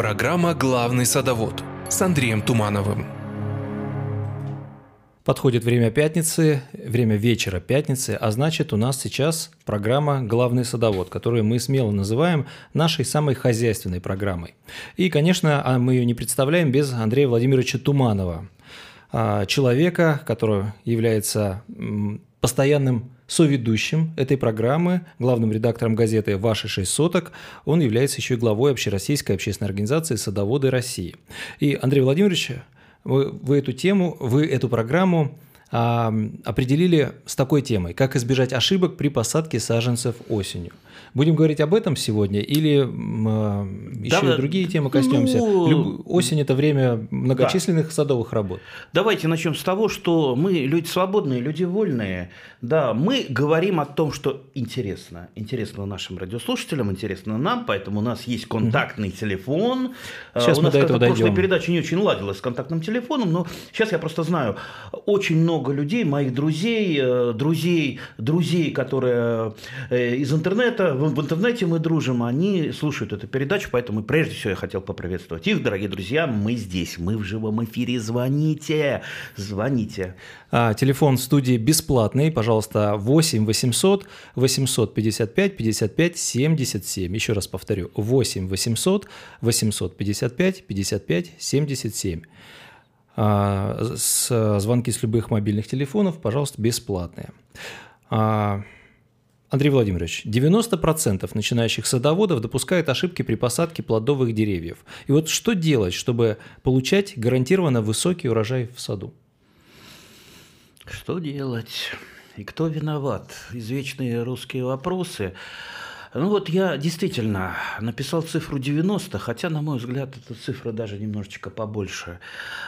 Программа «Главный садовод» с Андреем Тумановым. Подходит время пятницы, время вечера пятницы, а значит у нас сейчас программа «Главный садовод», которую мы смело называем нашей самой хозяйственной программой. И, конечно, а мы ее не представляем без Андрея Владимировича Туманова, а, человека, который является постоянным соведущим этой программы, главным редактором газеты «Ваши шесть соток». Он является еще и главой Общероссийской общественной организации «Садоводы России». И, Андрей Владимирович, вы, вы эту тему, вы эту программу определили с такой темой, как избежать ошибок при посадке саженцев осенью – Будем говорить об этом сегодня или э, еще да, и другие темы коснемся? Ну, Люб... Осень – это время многочисленных да. садовых работ. Давайте начнем с того, что мы люди свободные, люди вольные. Да, мы говорим о том, что интересно. Интересно нашим радиослушателям, интересно нам, поэтому у нас есть контактный угу. телефон. Сейчас у мы нас до этого дойдем. прошлая передача не очень ладилась с контактным телефоном, но сейчас я просто знаю очень много людей, моих друзей, э, друзей, друзей, которые э, из интернета в, интернете мы дружим, они слушают эту передачу, поэтому прежде всего я хотел поприветствовать их, дорогие друзья, мы здесь, мы в живом эфире, звоните, звоните. А, телефон студии бесплатный, пожалуйста, 8 800 855 55 77. Еще раз повторю, 8 800 855 55 77. А, с, звонки с любых мобильных телефонов, пожалуйста, бесплатные. А, Андрей Владимирович, 90% начинающих садоводов допускают ошибки при посадке плодовых деревьев. И вот что делать, чтобы получать гарантированно высокий урожай в саду? Что делать? И кто виноват? Извечные русские вопросы. Ну вот я действительно написал цифру 90, хотя, на мой взгляд, эта цифра даже немножечко побольше.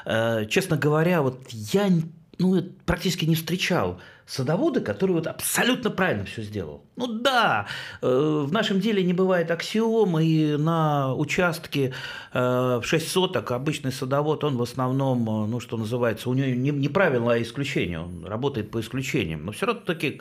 Э, честно говоря, вот я ну, практически не встречал садовода, который вот абсолютно правильно все сделал. Ну да, э, в нашем деле не бывает аксиомы, и на участке э, в 6 соток обычный садовод, он в основном, э, ну что называется, у него не, не правило, а исключение, он работает по исключениям. Но все равно таки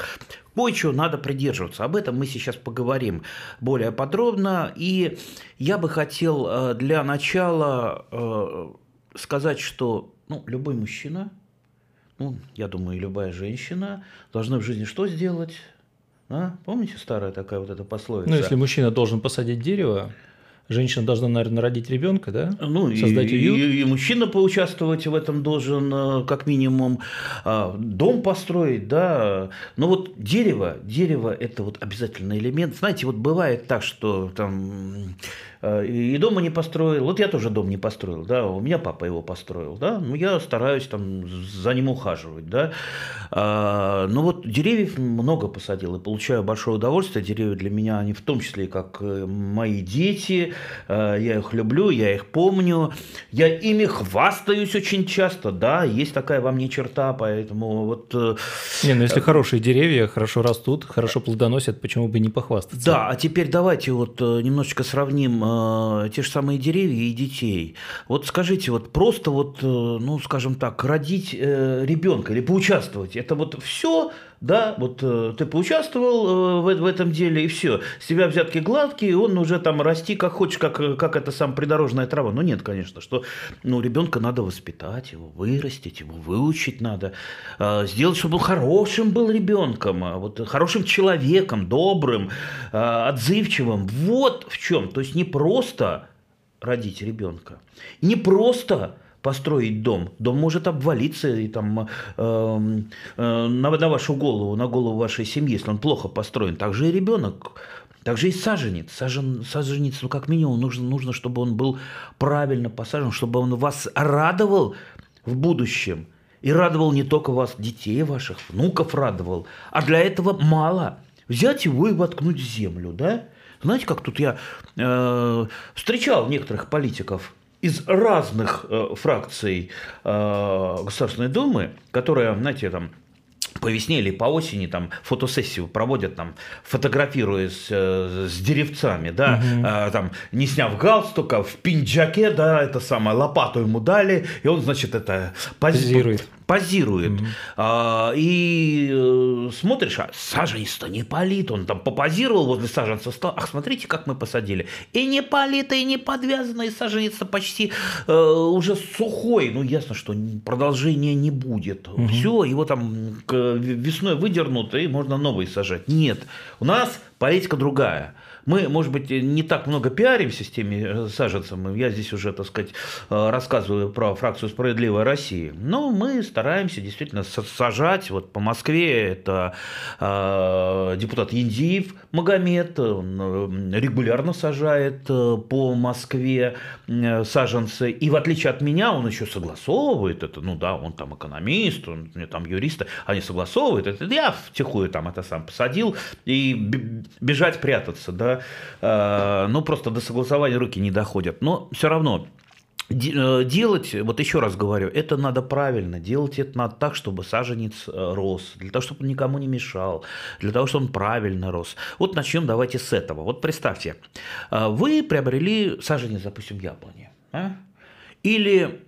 кое-чего надо придерживаться. Об этом мы сейчас поговорим более подробно. И я бы хотел для начала сказать, что ну, любой мужчина – ну, я думаю, любая женщина должна в жизни что сделать? А? Помните старая такая вот эта пословица? Ну, если мужчина должен посадить дерево, женщина должна, наверное, родить ребенка, да? Ну, Создать и, уют. И, и мужчина поучаствовать в этом должен, э, как минимум, а, дом построить, да. Но вот дерево, дерево – это вот обязательный элемент. Знаете, вот бывает так, что там и дома не построил. Вот я тоже дом не построил, да, у меня папа его построил, да, ну я стараюсь там за ним ухаживать, да. А, но вот деревьев много посадил и получаю большое удовольствие. Деревья для меня, они в том числе как э, мои дети, э, я их люблю, я их помню, я ими хвастаюсь очень часто, да, есть такая во мне черта, поэтому вот... Не, ну если хорошие деревья хорошо растут, хорошо плодоносят, почему бы не похвастаться? Да, а теперь давайте вот немножечко сравним э, те же самые деревья и детей. Вот скажите, вот просто вот, э, ну, скажем так, родить э, ребенка или поучаствовать, это вот все да, вот э, ты поучаствовал э, в, в этом деле, и все. С тебя взятки гладкие, он уже там расти как хочешь, как, как это сам придорожная трава. Ну, нет, конечно, что ну, ребенка надо воспитать, его вырастить, его выучить надо, э, сделать, чтобы он хорошим был ребенком, а вот, хорошим человеком, добрым, э, отзывчивым. Вот в чем. То есть не просто родить ребенка, не просто построить дом. Дом может обвалиться и там, э, э, на, на вашу голову, на голову вашей семьи, если он плохо построен. Также и ребенок. Также и саженец. Сажен, саженец, ну, как минимум, нужно, нужно, чтобы он был правильно посажен, чтобы он вас радовал в будущем. И радовал не только вас, детей ваших, внуков радовал. А для этого мало. Взять его и воткнуть в землю, да? Знаете, как тут я э, встречал некоторых политиков – из разных э, фракций э, Государственной Думы, которые, знаете, там по весне или по осени там фотосессию проводят там фотографируясь э, с деревцами да угу. э, там не сняв галстука в пинджаке да это самое лопату ему дали и он значит это позирует позирует. Mm-hmm. И э, смотришь, а саженец-то не палит, он там попозировал возле саженца, стал, ах, смотрите, как мы посадили. И не палит, и не подвязано, и саженец почти э, уже сухой. Ну, ясно, что продолжения не будет. Mm-hmm. Все, его там весной выдернут, и можно новый сажать. Нет, у нас политика другая. Мы, может быть, не так много пиаримся с теми э, саженцами, я здесь уже, так сказать, э, рассказываю про фракцию «Справедливая Россия», но мы стараемся действительно сажать, вот по Москве это э, депутат Яндиев Магомед, он регулярно сажает по Москве саженцы, и в отличие от меня, он еще согласовывает это, ну да, он там экономист, он там юрист, они согласовывают это, я втихую там это сам посадил, и бежать прятаться, да, Э, ну, просто до согласования руки не доходят. Но все равно э, Делать, вот еще раз говорю, это надо правильно, делать это надо так, чтобы саженец э, рос, для того, чтобы он никому не мешал, для того, чтобы он правильно рос. Вот начнем давайте с этого. Вот представьте, вы приобрели саженец, допустим, яблони, а? или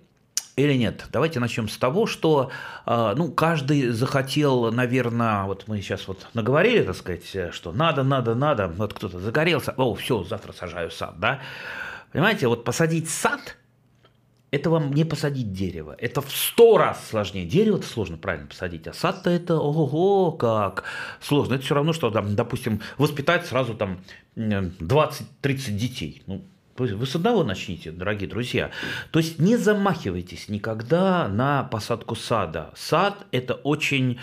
или нет? Давайте начнем с того, что а, ну, каждый захотел, наверное, вот мы сейчас вот наговорили, так сказать, что надо, надо, надо, вот кто-то загорелся, о, все, завтра сажаю сад, да? Понимаете, вот посадить сад – это вам не посадить дерево. Это в сто раз сложнее. Дерево-то сложно правильно посадить, а сад-то это ого-го, как сложно. Это все равно, что, там, допустим, воспитать сразу там 20-30 детей. Ну, вы с одного начните, дорогие друзья. То есть не замахивайтесь никогда на посадку сада. Сад – это очень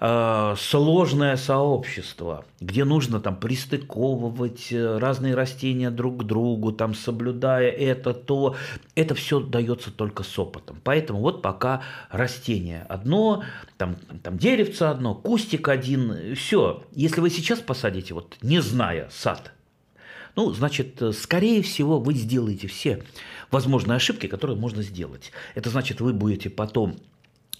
э, сложное сообщество, где нужно там пристыковывать э, разные растения друг к другу, там соблюдая это, то. Это все дается только с опытом. Поэтому вот пока растение одно, там, там деревце одно, кустик один, все. Если вы сейчас посадите, вот не зная сад, ну, значит, э, скорее всего, вы сделаете все возможные ошибки, которые можно сделать. Это значит, вы будете потом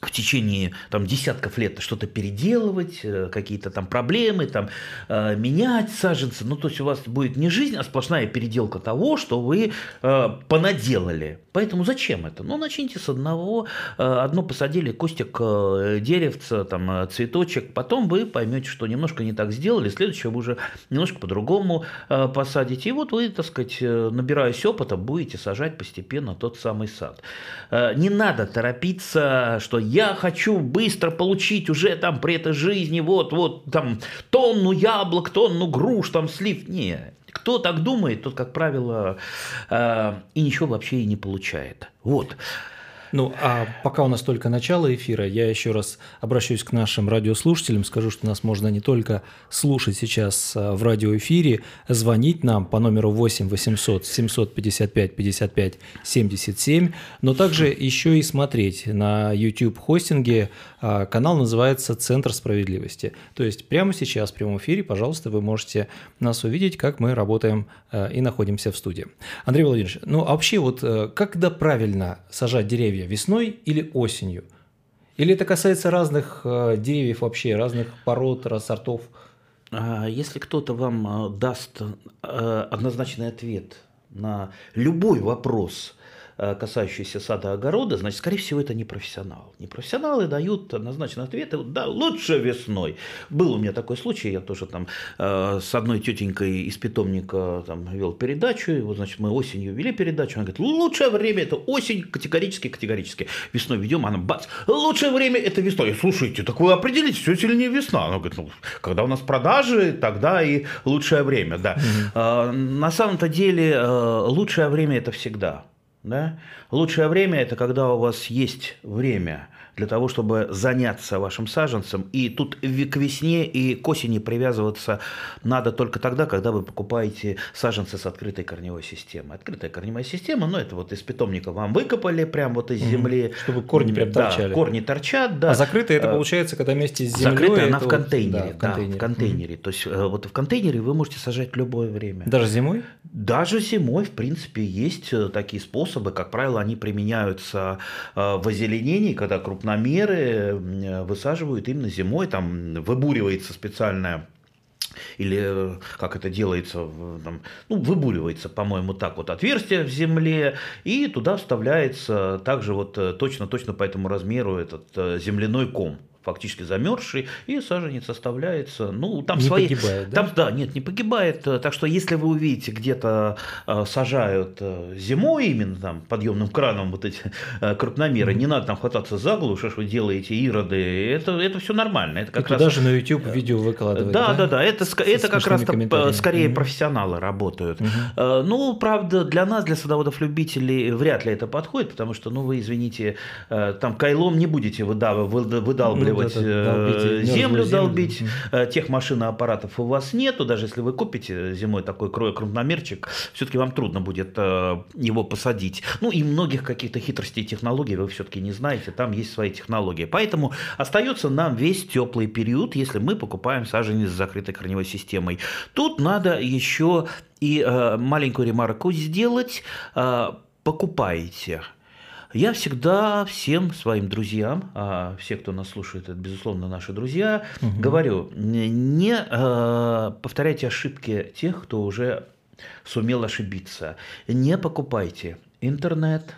в течение там, десятков лет что-то переделывать, э, какие-то там проблемы, там, э, менять саженцы. Ну, то есть у вас будет не жизнь, а сплошная переделка того, что вы э, понаделали. Поэтому зачем это? Ну, начните с одного. Э, одно посадили, кустик, деревца, там, цветочек. Потом вы поймете, что немножко не так сделали. Следующее вы уже немножко по-другому посадите. И вот вы, так сказать, набираясь опыта, будете сажать постепенно тот самый сад. Не надо торопиться, что я хочу быстро получить уже там при этой жизни вот, вот там тонну яблок, тонну груш, там слив. Не, кто так думает, тот, как правило, э, и ничего вообще и не получает. Вот. Ну, а пока у нас только начало эфира, я еще раз обращусь к нашим радиослушателям, скажу, что нас можно не только слушать сейчас а, в радиоэфире, звонить нам по номеру 8 800 755 55 77, но также еще и смотреть на YouTube-хостинге. А, канал называется «Центр справедливости». То есть прямо сейчас в прямом эфире, пожалуйста, вы можете нас увидеть, как мы работаем а, и находимся в студии. Андрей Владимирович, ну а вообще вот э, когда правильно сажать деревья? Деревья весной или осенью? Или это касается разных э, деревьев вообще, разных пород, сортов? А если кто-то вам э, даст э, однозначный ответ на любой вопрос, касающиеся сада огорода, значит, скорее всего, это не профессионал. Непрофессионалы дают однозначно ответы, да, лучше весной. Был у меня такой случай, я тоже там э, с одной тетенькой из питомника там вел передачу, и вот, значит, мы осенью вели передачу, она говорит, лучшее время это осень, категорически, категорически. Весной ведем, она бац, лучшее время это весной. Слушайте, так вы определите, все сильнее весна. Она говорит, ну, когда у нас продажи, тогда и лучшее время, да. Mm-hmm. на самом-то деле э, лучшее время это всегда. Да? Лучшее время – это когда у вас есть время для того, чтобы заняться вашим саженцем. И тут к весне и к осени привязываться надо только тогда, когда вы покупаете саженцы с открытой корневой системой. Открытая корневая система, ну это вот из питомника вам выкопали прям вот из земли. Чтобы корни прям торчали. Да, корни торчат, да. А закрытая это э, получается, когда вместе с землей? Закрытая она в контейнере, да, в контейнере. Да, в контейнере. То есть э, вот в контейнере вы можете сажать в любое время. Даже зимой? Даже зимой, в принципе, есть э, такие способы. Как правило, они применяются в озеленении, когда крупно крупномеры высаживают именно зимой, там выбуривается специальная или э, как это делается, там, ну, выбуривается, по-моему, так вот отверстие в земле, и туда вставляется также вот точно-точно по этому размеру этот земляной ком фактически замерзший, и саженец оставляется. Ну, там не свои... погибает, да? Там, да, нет, не погибает. Так что, если вы увидите, где-то э, сажают э, зимой именно там подъемным краном вот эти э, крупномеры, mm-hmm. не надо там хвататься за голову, что вы делаете, ироды, это, это все нормально. Это как и раз... даже на YouTube видео выкладывают. Да, да, да, да. это, С, это как раз скорее mm-hmm. профессионалы работают. Mm-hmm. Ну, правда, для нас, для садоводов-любителей, вряд ли это подходит, потому что, ну, вы, извините, там кайлом не будете выдав... выдалбливать вот долбить, землю долбить, землю. тех машин и аппаратов у вас нету, даже если вы купите зимой такой крупномерчик, все-таки вам трудно будет э, его посадить. Ну и многих каких-то хитростей и технологий вы все-таки не знаете, там есть свои технологии. Поэтому остается нам весь теплый период, если мы покупаем саженец с закрытой корневой системой. Тут надо еще и э, маленькую ремарку сделать. Э, покупаете я всегда всем своим друзьям, а все, кто нас слушает, это, безусловно, наши друзья, угу. говорю, не э, повторяйте ошибки тех, кто уже сумел ошибиться. Не покупайте интернет,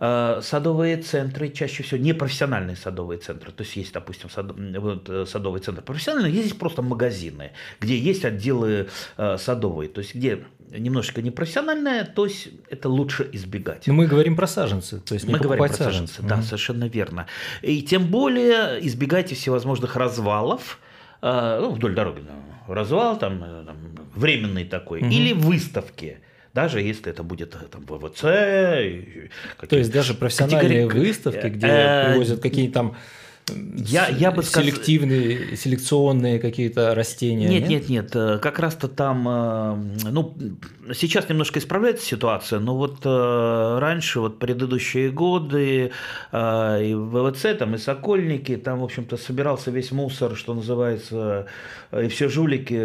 садовые центры, чаще всего не профессиональные садовые центры, то есть есть, допустим, сад, вот, э, садовый центр профессиональный, есть просто магазины, где есть отделы э, садовые, то есть где немножечко непрофессиональная, то есть это лучше избегать. Но мы говорим про саженцы, то есть мы говорим про саженцы. саженцы. Да, угу. совершенно верно. И тем более избегайте всевозможных развалов, э, ну, вдоль дороги, развал там, э, там временный такой, угу. или выставки даже если это будет э, там ВВЦ. То есть даже профессиональные категории... выставки, где привозят какие-то там я, я бы. Селективные, селекционные какие-то растения? Нет, нет, нет, нет. Как раз-то там, э, ну, сейчас немножко исправляется ситуация, но вот э, раньше, вот предыдущие годы, э, и ВВЦ, там, и Сокольники, там, в общем-то, собирался весь мусор, что называется, и все жулики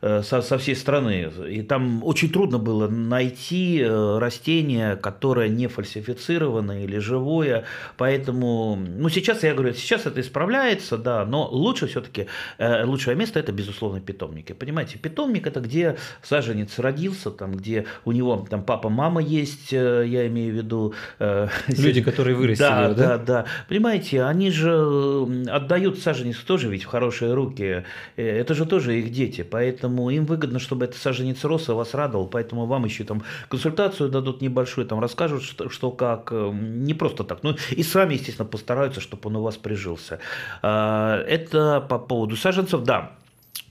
со, со всей страны. И там очень трудно было найти растение, которое не фальсифицированное или живое, поэтому, ну, сейчас сейчас я говорю, сейчас это исправляется, да, но лучше все-таки, э, лучшее место это, безусловно, питомники. Понимаете, питомник это где саженец родился, там, где у него там папа, мама есть, э, я имею в виду. Э, Люди, которые вырастили да, его, да? Да, да. Понимаете, они же отдают саженец тоже ведь в хорошие руки. Это же тоже их дети, поэтому им выгодно, чтобы этот саженец рос и вас радовал, поэтому вам еще там консультацию дадут небольшую, там расскажут, что, что как, не просто так. Ну и сами, естественно, постараются, чтобы чтобы он у вас прижился. А, это по поводу саженцев, да,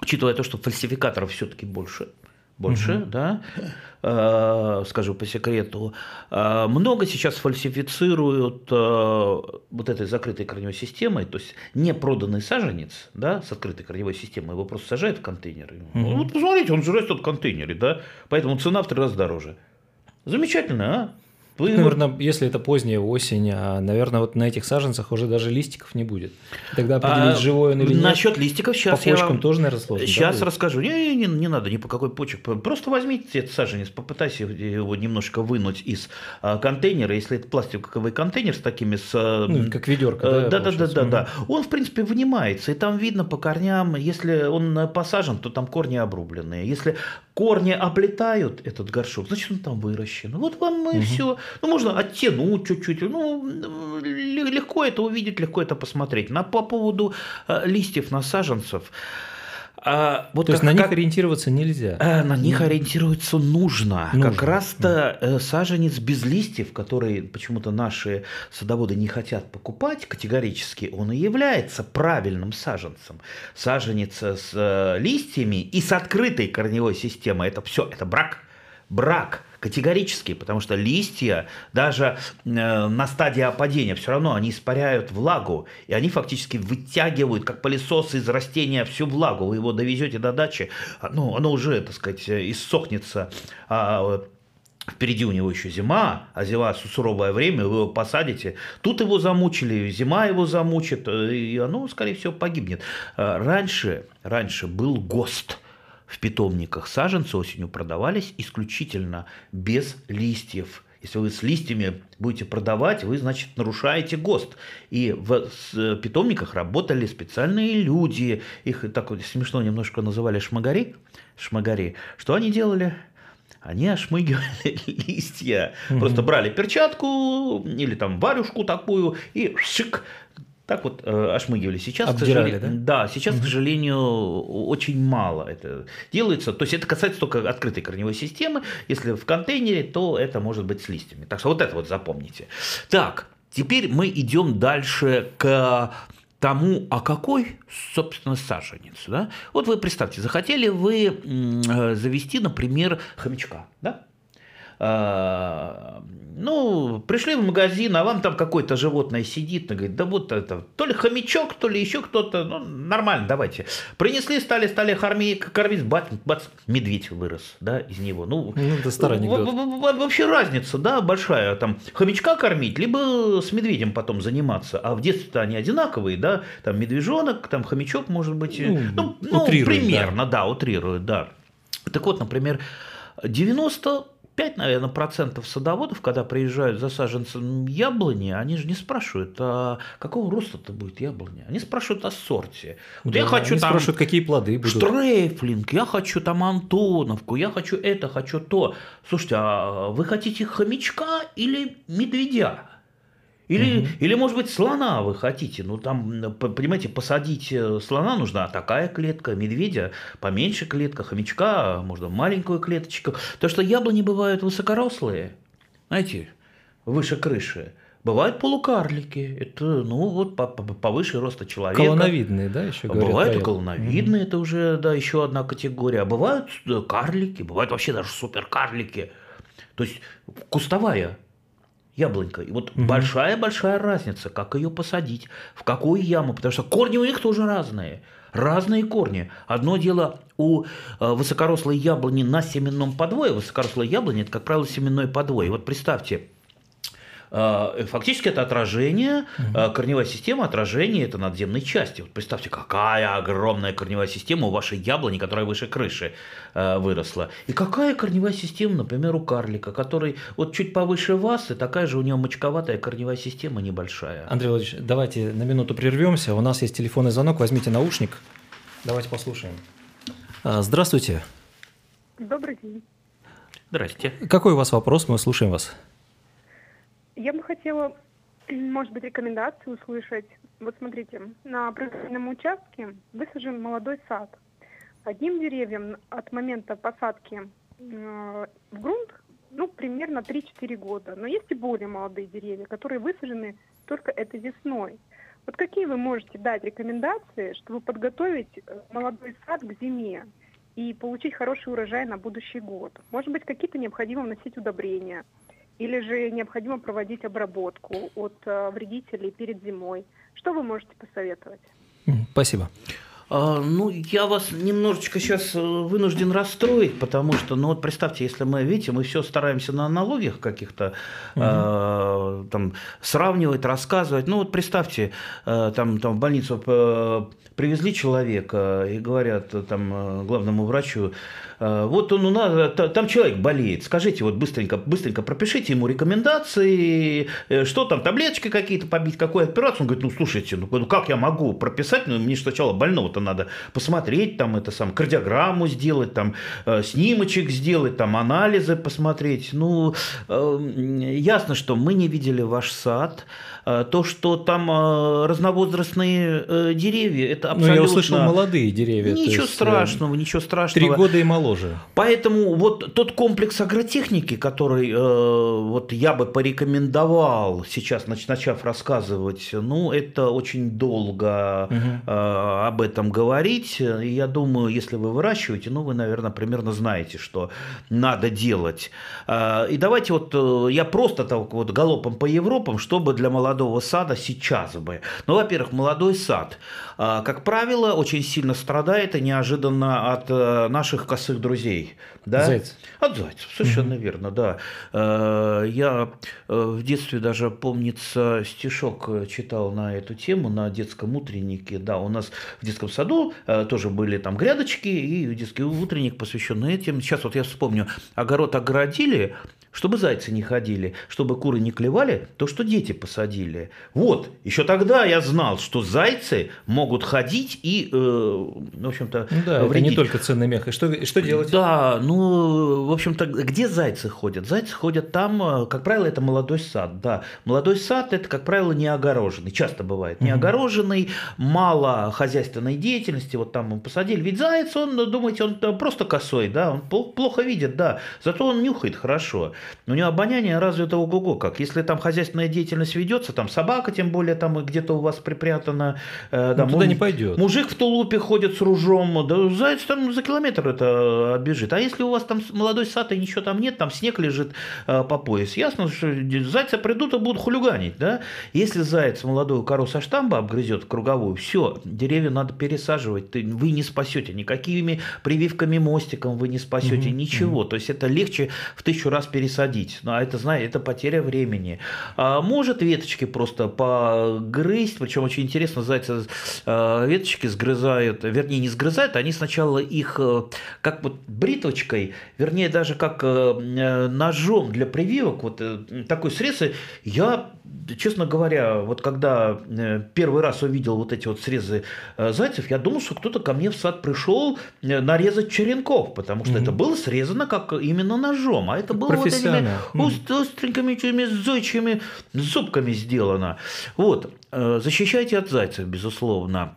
учитывая то, что фальсификаторов все-таки больше, больше, угу. да, э, скажу по секрету, э, много сейчас фальсифицируют э, вот этой закрытой корневой системой, то есть не проданный саженец, да, с открытой корневой системой, его просто сажают в контейнеры. Угу. Вот посмотрите, он же растет в контейнере, да, поэтому цена в три раза дороже. Замечательно, а? Вы... Наверное, если это поздняя осень, а, наверное, вот на этих саженцах уже даже листиков не будет. Тогда определить, а, живой он или нет. Насчет листиков сейчас по почкам я вам... тоже, наверное, сложно. Сейчас да, расскажу. Не, не, не надо ни по какой почек. Просто возьмите этот саженец, попытайся его немножко вынуть из а, контейнера. Если это пластиковый контейнер с такими... С, а, ну, как ведерко, да? Да, да, да, да, да. Он, в принципе, вынимается. И там видно по корням, если он посажен, то там корни обрубленные. Если корни облетают этот горшок, значит, он там выращен. Вот вам и угу. все. Ну, можно оттянуть чуть-чуть. Ну, легко это увидеть, легко это посмотреть. На, по поводу э, листьев насаженцев. А, вот То как, есть на них как, ориентироваться нельзя? А, на них ориентироваться нужно. нужно. Как раз-то э, саженец без листьев, который почему-то наши садоводы не хотят покупать категорически, он и является правильным саженцем. Саженец с э, листьями и с открытой корневой системой – это все, это брак. Брак категорически, потому что листья даже э, на стадии опадения все равно они испаряют влагу, и они фактически вытягивают, как пылесос из растения, всю влагу. Вы его довезете до дачи, а, ну, оно уже, так сказать, иссохнется, а, Впереди у него еще зима, а зима суровое время, вы его посадите. Тут его замучили, зима его замучит, э, и оно, скорее всего, погибнет. А, раньше, раньше был ГОСТ – в питомниках саженцы осенью продавались исключительно без листьев Если вы с листьями будете продавать, вы, значит, нарушаете ГОСТ. И в питомниках работали специальные люди, их так вот смешно немножко называли шмагари, шмагари. Что они делали? они ошмыгивали листья. Угу. Просто брали перчатку или там варюшку такую и шик, так вот э, ошмыгивали. Сейчас, Обдирали, к сожалению, да? Да, сейчас, угу. к сожалению, очень мало это делается. То есть это касается только открытой корневой системы. Если в контейнере, то это может быть с листьями. Так что вот это вот запомните. Так, теперь мы идем дальше к тому, а какой, собственно, саженец. Да? Вот вы представьте, захотели вы э, завести, например, хомячка, да? А, ну, пришли в магазин, а вам там какое-то животное сидит, и говорит, да вот это, то ли хомячок, то ли еще кто-то, ну, нормально, давайте. Принесли, стали, стали кормить, кормить бац, бац, медведь вырос, да, из него. Ну, ну это старый анекдот. Вообще разница, да, большая, там, хомячка кормить, либо с медведем потом заниматься, а в детстве-то они одинаковые, да, там, медвежонок, там, хомячок, может быть, ну, ну, ну примерно, да. да, утрируют, да. Так вот, например, 90 5, наверное, процентов садоводов, когда приезжают за саженцем яблони, они же не спрашивают, а какого роста это будет яблоня. Они спрашивают о сорте. Вот да, я хочу они там спрашивают, какие плоды будут. Штрейфлинг, я хочу там Антоновку, я хочу это, хочу то. Слушайте, а вы хотите хомячка или медведя? Или, угу. или, может быть, слона вы хотите. Ну, там, понимаете, посадить э, слона нужна такая клетка, медведя поменьше клетка, хомячка можно маленькую клеточку. То, что яблони бывают высокорослые, знаете, выше крыши. Бывают полукарлики, это, ну, вот повыше роста человека. Колоновидные, да, еще говорят? Бывают и колоновидные, mm это уже, да, еще одна категория. А бывают э, карлики, бывают вообще даже суперкарлики. То есть кустовая яблонька. И вот большая-большая угу. разница, как ее посадить, в какую яму, потому что корни у них тоже разные. Разные корни. Одно дело у э, высокорослой яблони на семенном подвое. Высокорослая яблоня – это, как правило, семенной подвой. Вот представьте, фактически это отражение, угу. корневая система отражение это надземной части. Вот представьте, какая огромная корневая система у вашей яблони, которая выше крыши э, выросла. И какая корневая система, например, у карлика, который вот чуть повыше вас, и такая же у него мочковатая корневая система небольшая. Андрей Владимирович, давайте на минуту прервемся. У нас есть телефонный звонок, возьмите наушник. Давайте послушаем. А, здравствуйте. Добрый день. Здрасте. Какой у вас вопрос? Мы слушаем вас. Я бы хотела, может быть, рекомендации услышать. Вот смотрите, на профильном участке высажен молодой сад. Одним деревьям от момента посадки э, в грунт ну, примерно 3-4 года. Но есть и более молодые деревья, которые высажены только этой весной. Вот какие вы можете дать рекомендации, чтобы подготовить э, молодой сад к зиме и получить хороший урожай на будущий год? Может быть, какие-то необходимо вносить удобрения – или же необходимо проводить обработку от э, вредителей перед зимой. Что вы можете посоветовать? Спасибо. А, ну, я вас немножечко сейчас э, вынужден расстроить, потому что, ну вот представьте, если мы, видите, мы все стараемся на аналогиях каких-то угу. э, там сравнивать, рассказывать. Ну вот представьте, э, там, там в больницу э, привезли человека и говорят там главному врачу, вот он у нас, там человек болеет, скажите, вот быстренько, быстренько пропишите ему рекомендации, э, что там, таблеточки какие-то побить, какую операцию. Он говорит, ну слушайте, ну, ну как я могу прописать, ну мне сначала больного-то надо посмотреть, там это сам, кардиограмму сделать, там э, снимочек сделать, там анализы посмотреть. Ну, ясно, что мы не видели ваш сад, то, что там разновозрастные деревья, это абсолютно... Ну, я услышал молодые деревья. Ничего есть, страшного, ничего страшного. Три года и моложе моложе. Поэтому вот тот комплекс агротехники, который э, вот я бы порекомендовал сейчас, начав рассказывать, ну, это очень долго угу. э, об этом говорить. Я думаю, если вы выращиваете, ну, вы, наверное, примерно знаете, что надо делать. Э, и давайте вот э, я просто так вот галопом по Европам, чтобы для молодого сада сейчас бы. Ну, во-первых, молодой сад, как правило, очень сильно страдает и неожиданно от э, наших косых друзей. Да? Зайцев. От зайцев, совершенно угу. верно, да. Э, я э, в детстве даже, помнится, стишок читал на эту тему на детском утреннике. Да, у нас в детском саду тоже были там грядочки, и детский утренник посвященный этим. Сейчас вот я вспомню, огород огородили, чтобы зайцы не ходили, чтобы куры не клевали, то, что дети посадили. Вот, еще тогда я знал, что зайцы могут ходить и, э, в общем-то, ну, да, вредить. это не только ценный мех. И что, и что делать? Да, ну, в общем-то, где зайцы ходят? Зайцы ходят там, э, как правило, это молодой сад, да. Молодой сад – это, как правило, не огороженный, часто бывает. Не огороженный, мало хозяйственной деятельности, вот там мы посадили. Ведь заяц, он, думаете, он просто косой, да, он плохо видит, да, зато он нюхает хорошо. У него обоняние развито ого-го как. Если там хозяйственная деятельность ведется, там собака, тем более там где-то у вас припрятана. Э, да, ну, муж, не пойдет. Мужик в тулупе ходит с ружом, да заяц там за километр это бежит. А если у вас там молодой сад и ничего там нет, там снег лежит э, по пояс, ясно, что зайцы придут и будут хулиганить, да? Если заяц молодую кору со штамба обгрызет круговую, все, деревья надо пересаживать, вы не спасете никакими прививками мостиком, вы не спасете угу, ничего. Угу. То есть это легче в тысячу раз пересадить. Ну, а это, знаете, это потеря времени. А может веточки просто погрызть, причем очень интересно, зайцы а, веточки сгрызают, вернее, не сгрызают, они сначала их э, как вот бритвочкой, вернее, даже как э, э, ножом для прививок, вот такой срез, я честно говоря, вот когда первый раз увидел вот эти вот срезы зайцев, я думал, что кто-то ко мне в сад пришел нарезать черенков, потому что mm-hmm. это было срезано как именно ножом, а это было вот этими mm-hmm. остренькими этими зойчими зубками сделано. Вот, защищайте от зайцев, безусловно.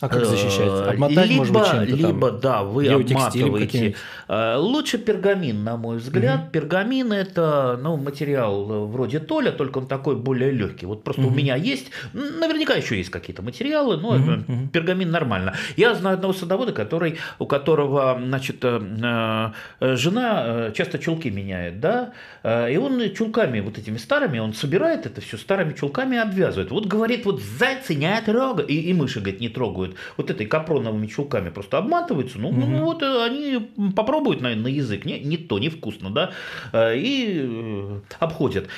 А как защищать? Э, Обмотать, либо, может быть, чем-то Либо, там, да, вы обматываете. Э, лучше пергамин, на мой взгляд. Угу. Пергамин – это ну, материал вроде толя, только он такой более легкий. Вот просто угу. у меня есть, наверняка еще есть какие-то материалы, но угу. пергамин нормально. Я знаю одного садовода, который, у которого, значит, э, жена часто чулки меняет, да, и он чулками вот этими старыми, он собирает это все старыми чулками обвязывает. Вот говорит, вот зайцы не трогают, и, и мыши, говорит, не трогают делают вот этой капроновыми чулками, просто обматываются, ну, угу. ну вот э, они попробуют на, на язык, не, не то, невкусно, да, э, и э, обходят.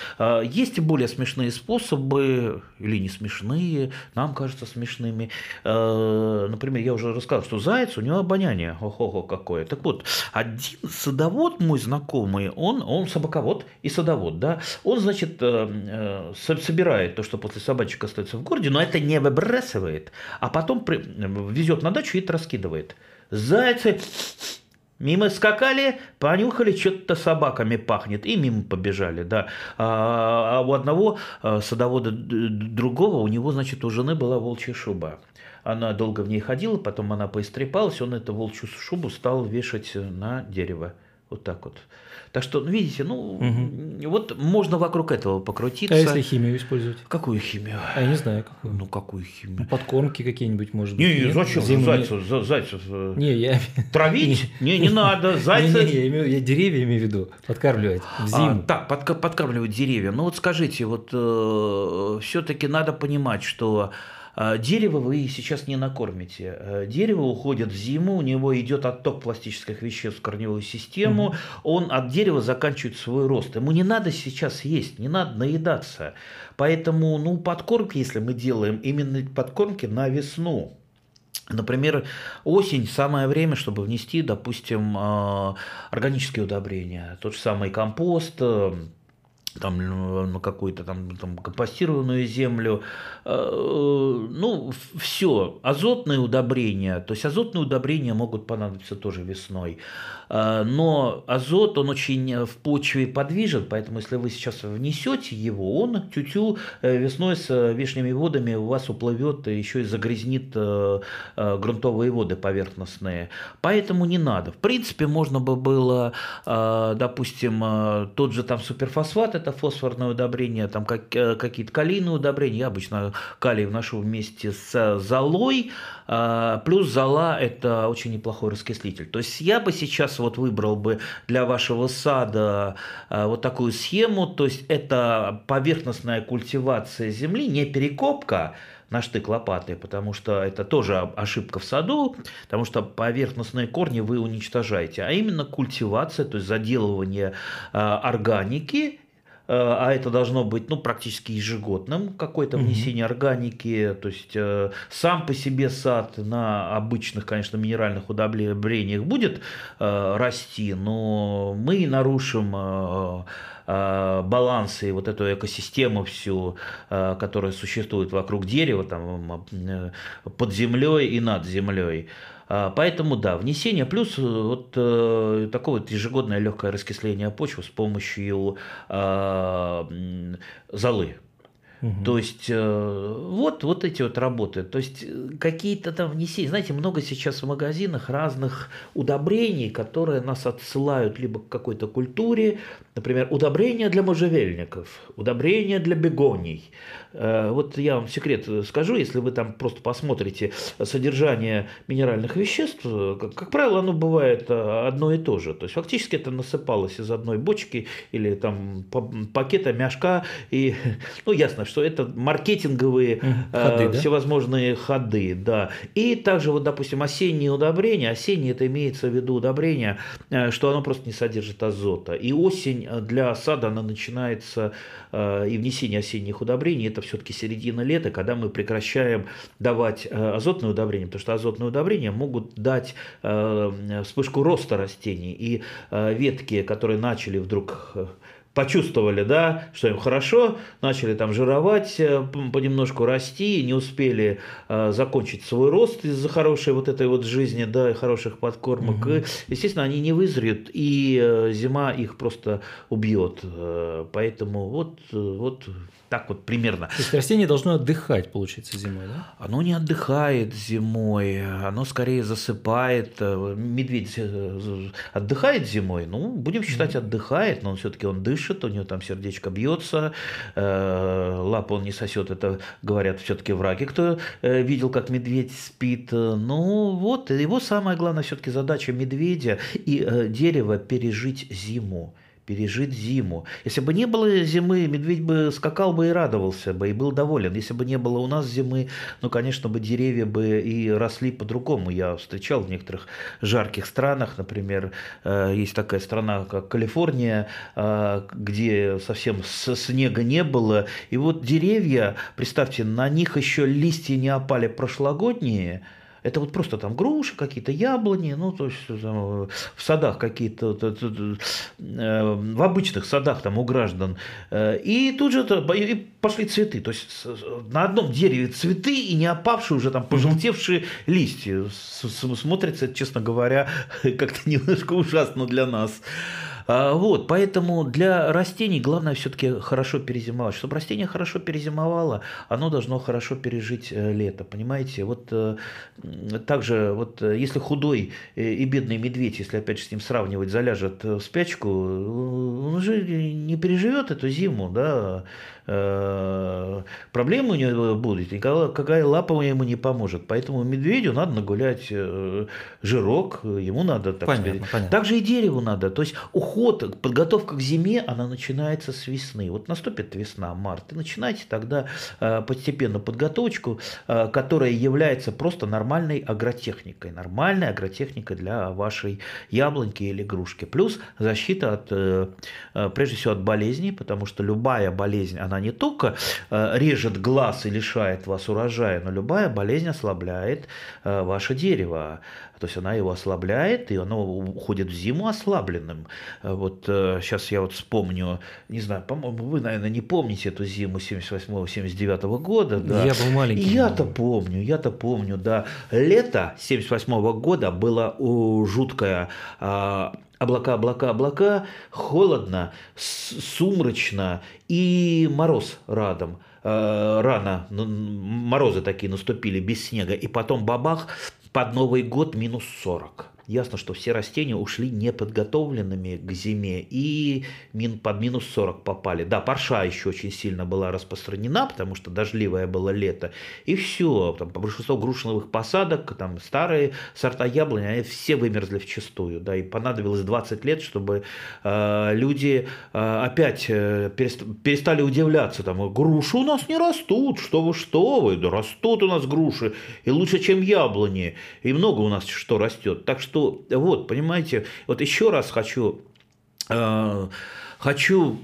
Есть и более смешные способы, или не смешные, нам кажется смешными. Например, я уже рассказал, что заяц, у него обоняние, ого-го какое. Так вот, один садовод мой знакомый, он, он собаковод и садовод, да, он, значит, собирает то, что после собачек остается в городе, но это не выбрасывает, а потом везет на дачу и это раскидывает. Зайцы Мимо скакали, понюхали, что-то собаками пахнет, и мимо побежали, да. А, а у одного а, садовода другого, у него, значит, у жены была волчья шуба. Она долго в ней ходила, потом она поистрепалась, он эту волчью шубу стал вешать на дерево. Вот так вот. Так что, ну, видите, ну, угу. вот можно вокруг этого покрутиться. А если химию использовать? Какую химию? А я не знаю, какую. Ну, какую химию? Ну, подкормки какие-нибудь, может быть. Не, не, зачем Зиму зайцев, не... зайцев не, я... травить? Не, не надо. Зайцы... Не, не, я, имею, я деревья имею в виду, подкармливать в а, зиму. А, так, под, подкармливать деревья. Ну, вот скажите, вот э, все-таки надо понимать, что дерево вы сейчас не накормите. А, дерево уходит в зиму, у него идет отток пластических веществ в корневую систему, mm-hmm. он от дерева заканчивает свой рост. Ему не надо сейчас есть, не надо наедаться. Поэтому, ну, подкормки, если мы делаем именно подкормки на весну, Например, осень – самое время, чтобы внести, допустим, а, органические удобрения. Тот же самый компост, там, ну, на какую-то там, там компостированную землю. Э, ну, все. Азотные удобрения. То есть азотные удобрения могут понадобиться тоже весной. Э, но азот, он очень в почве подвижен, поэтому если вы сейчас внесете его, он тю-тю э, весной с вешними водами у вас уплывет и еще и загрязнит грунтовые воды поверхностные. Поэтому не надо. В принципе, можно бы было, допустим, тот же там суперфосфат, это фосфорное удобрение, там как, э, какие-то калийные удобрения. Я обычно калий вношу вместе с золой. А, плюс зола – это очень неплохой раскислитель. То есть я бы сейчас вот выбрал бы для вашего сада а, вот такую схему. То есть это поверхностная культивация земли, не перекопка, на штык лопаты, потому что это тоже ошибка в саду, потому что поверхностные корни вы уничтожаете, а именно культивация, то есть заделывание а, органики а это должно быть ну, практически ежегодным, какое-то внесение органики, то есть сам по себе сад на обычных, конечно, минеральных удобрениях будет расти, но мы нарушим баланс и вот эту экосистему всю, которая существует вокруг дерева, там, под землей и над землей. А, поэтому да, внесение плюс э, вот э, такое вот ежегодное легкое раскисление почвы с помощью э, золы. Угу. То есть э, вот, вот эти вот работы. То есть э, какие-то там внесения. Знаете, много сейчас в магазинах разных удобрений, которые нас отсылают либо к какой-то культуре, например, удобрения для можжевельников, удобрения для бегоний. Э, вот я вам секрет скажу, если вы там просто посмотрите содержание минеральных веществ, как правило, оно бывает одно и то же. То есть фактически это насыпалось из одной бочки или там пакета мяшка. И, ну, ясно, что это маркетинговые ходы, э, да? всевозможные ходы, да. И также вот, допустим, осенние удобрения, осенние это имеется в виду удобрения, э, что оно просто не содержит азота. И осень для сада она начинается э, и внесение осенних удобрений это все-таки середина лета, когда мы прекращаем давать э, азотные удобрения, потому что азотные удобрения могут дать э, вспышку роста растений и э, ветки, которые начали вдруг почувствовали, да, что им хорошо, начали там жировать, понемножку расти, не успели э, закончить свой рост из-за хорошей вот этой вот жизни, да, и хороших подкормок. Угу. И, естественно, они не вызреют, и э, зима их просто убьет. Э, поэтому вот, вот так вот примерно. То есть растение должно отдыхать, получается, зимой, да? Оно не отдыхает зимой, оно скорее засыпает. Медведь э, отдыхает зимой, ну, будем считать, отдыхает, но он все-таки он дышит, у него там сердечко бьется, э, лапу он не сосет, это говорят все-таки враги, кто э, видел, как медведь спит. Ну, вот, его самая главная все-таки задача медведя и дерева пережить зиму пережить зиму. Если бы не было зимы, медведь бы скакал бы и радовался бы, и был доволен. Если бы не было у нас зимы, ну, конечно, бы деревья бы и росли по-другому. Я встречал в некоторых жарких странах, например, э, есть такая страна, как Калифорния, э, где совсем снега не было, и вот деревья, представьте, на них еще листья не опали прошлогодние, это вот просто там груши какие-то, яблони, ну, то есть там, в садах какие-то, э, в обычных садах там у граждан. Э, и тут же и пошли цветы. То есть на одном дереве цветы и не опавшие уже там пожелтевшие листья. Смотрится, честно говоря, как-то немножко ужасно для нас. А, вот, поэтому для растений главное все-таки хорошо перезимовать. Чтобы растение хорошо перезимовало, оно должно хорошо пережить э, лето, понимаете? Вот э, также, вот э, если худой и бедный медведь, если опять же с ним сравнивать, заляжет в спячку, он уже не переживет эту зиму, да, проблемы у него будут, никакая лапа ему не поможет. Поэтому медведю надо нагулять э, жирок, ему надо, так понятно, сказать. Понятно. Также и дереву надо. То есть уход, подготовка к зиме, она начинается с весны. Вот наступит весна, март, и начинайте тогда э, постепенно подготовочку, которая является просто нормальной агротехникой. Нормальной агротехникой для вашей яблоньки или игрушки. Плюс защита от, прежде всего, от болезней, потому что любая болезнь, она не только э, режет глаз и лишает вас урожая, но любая болезнь ослабляет э, ваше дерево. То есть она его ослабляет, и оно уходит в зиму ослабленным. Э, вот сейчас я вот вспомню, не знаю, по-моему, вы, наверное, не помните эту зиму 78-79 года. Да. Я был маленький. Я-то помню, я-то помню, да. Лето 78 года было жуткое а, облака, облака, облака, холодно, сумрачно и мороз радом. Э, рано морозы такие наступили без снега, и потом бабах под Новый год минус 40 ясно, что все растения ушли неподготовленными к зиме и мин, под минус 40 попали. Да, парша еще очень сильно была распространена, потому что дождливое было лето. И все, там большинство грушиновых посадок, там старые сорта яблони, они все вымерзли в чистую. Да, и понадобилось 20 лет, чтобы э, люди э, опять э, перестали удивляться. Там, груши у нас не растут, что вы, что вы, да растут у нас груши, и лучше, чем яблони. И много у нас что растет. Так что что вот, понимаете, вот еще раз хочу, э, хочу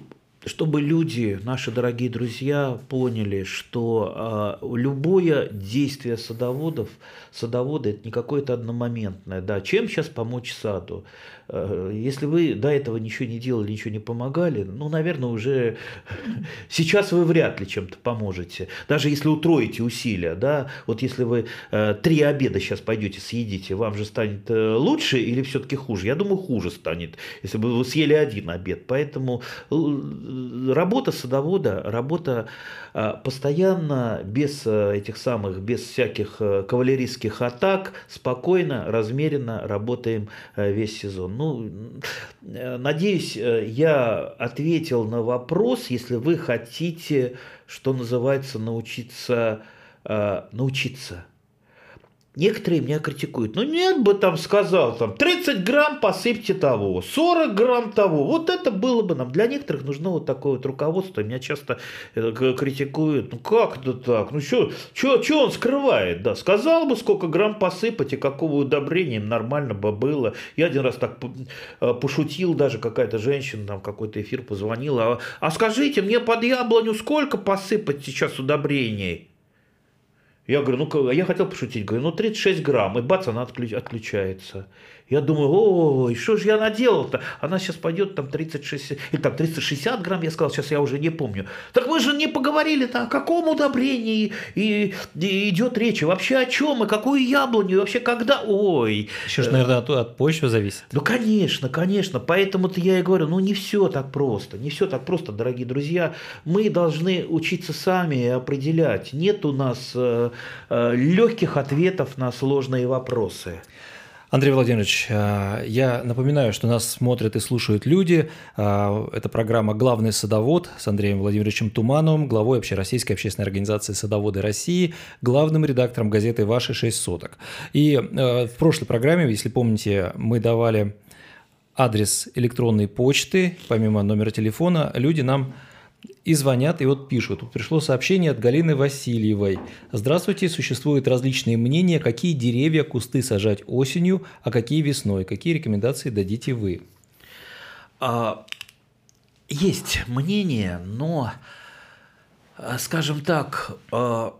чтобы люди, наши дорогие друзья, поняли, что э, любое действие садоводов, садовода это не какое-то одномоментное. Да, чем сейчас помочь саду? Э, если вы до этого ничего не делали, ничего не помогали, ну, наверное, уже сейчас вы вряд ли чем-то поможете. Даже если утроите усилия, да, вот если вы э, три обеда сейчас пойдете съедите, вам же станет э, лучше или все-таки хуже? Я думаю, хуже станет, если бы вы съели один обед. Поэтому работа садовода, работа постоянно без этих самых, без всяких кавалерийских атак, спокойно, размеренно работаем весь сезон. Ну, э, надеюсь, э, я ответил на вопрос, если вы хотите, что называется, научиться, э, научиться Некоторые меня критикуют. Ну, нет бы там сказал, там, 30 грамм посыпьте того, 40 грамм того. Вот это было бы нам. Для некоторых нужно вот такое вот руководство. Меня часто э, критикуют. Ну, как это так? Ну, что он скрывает? Да, сказал бы, сколько грамм посыпать и какого удобрения нормально бы было. Я один раз так э, пошутил, даже какая-то женщина, там какой-то эфир позвонила. А, а скажите, мне под яблоню сколько посыпать сейчас удобрений? Я говорю, ну, я хотел пошутить, говорю, ну, 36 грамм, и бац, она отключ, отключается. Я думаю, ой, что же я наделал-то? Она сейчас пойдет там 36, или там 360 грамм, я сказал, сейчас я уже не помню. Так мы же не поговорили-то, о каком удобрении и, и идет речь, и вообще о чем, и какую яблоню, и вообще когда, ой. Еще же, наверное, от, от почвы зависит. Ну, конечно, конечно, поэтому-то я и говорю, ну, не все так просто, не все так просто, дорогие друзья. Мы должны учиться сами определять. Нет у нас э, э, легких ответов на сложные вопросы. Андрей Владимирович, а, я напоминаю, что нас смотрят и слушают люди. А, это программа «Главный садовод» с Андреем Владимировичем Тумановым, главой Общероссийской общественной организации «Садоводы России», главным редактором газеты «Ваши шесть соток». И а, в прошлой программе, если помните, мы давали адрес электронной почты, помимо номера телефона, люди нам и звонят, и вот пишут. Пришло сообщение от Галины Васильевой. Здравствуйте, существуют различные мнения, какие деревья, кусты сажать осенью, а какие весной. Какие рекомендации дадите вы? А, есть мнение, но, а, скажем так, а,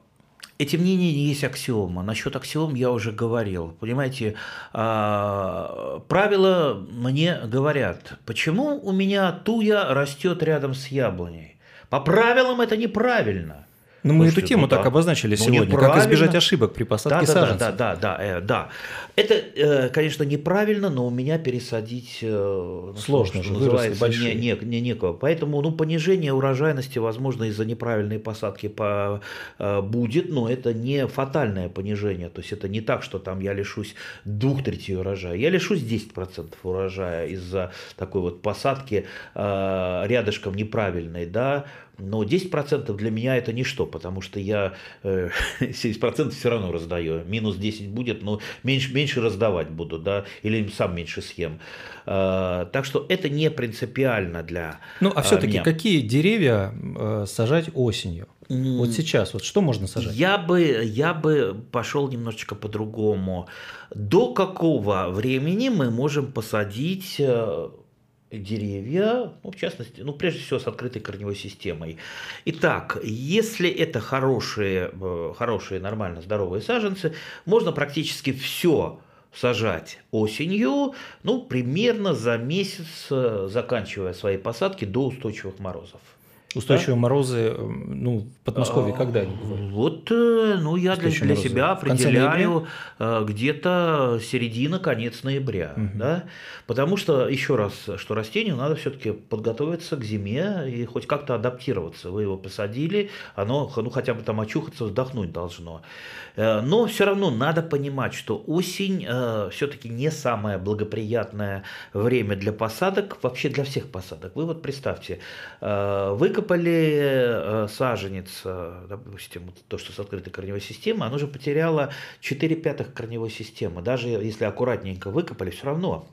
эти мнения не есть аксиома. Насчет аксиом я уже говорил. Понимаете, а, правила мне говорят, почему у меня туя растет рядом с яблоней. По правилам это неправильно. Ну, мы эту тему ну, так да. обозначили ну, сегодня. Как избежать ошибок при посадке да, саженцев. Да, да, да, да, э, да. Это, э, конечно, неправильно, но у меня пересадить э, сложно, что называется, не, не, не, некого. Поэтому ну, понижение урожайности, возможно, из-за неправильной посадки по, э, будет, но это не фатальное понижение. То есть это не так, что там я лишусь двух третей урожая. Я лишусь 10% урожая из-за такой вот посадки э, рядышком неправильной, да, но 10% для меня это ничто, потому что я э, 70% все равно раздаю. Минус 10 будет, но меньше, меньше раздавать буду, да, или сам меньше съем. Э, так что это не принципиально для Ну, а все-таки э, какие деревья э, сажать осенью? Вот сейчас, вот что можно сажать? Я бы, я бы пошел немножечко по-другому. До какого времени мы можем посадить э, деревья, ну, в частности, ну, прежде всего с открытой корневой системой. Итак, если это хорошие, э, хорошие, нормально здоровые саженцы, можно практически все сажать осенью, ну, примерно за месяц, э, заканчивая свои посадки до устойчивых морозов. Устойчивые да? морозы, ну, в Подмосковье а, когда они бывают? Вот, э, ну, я для, для себя определяю э, где-то середина, конец ноября, угу. да, потому что, еще раз, что растению надо все-таки подготовиться к зиме и хоть как-то адаптироваться. Вы его посадили, оно, ну, хотя бы там очухаться, вздохнуть должно. Э, но все равно надо понимать, что осень все-таки не самое благоприятное время для посадок, вообще для всех посадок. Вы вот представьте, выкоп выкопали э, саженец, э, допустим, то, что с открытой корневой системой, оно же потеряло 4 пятых корневой системы. Даже если аккуратненько выкопали, все равно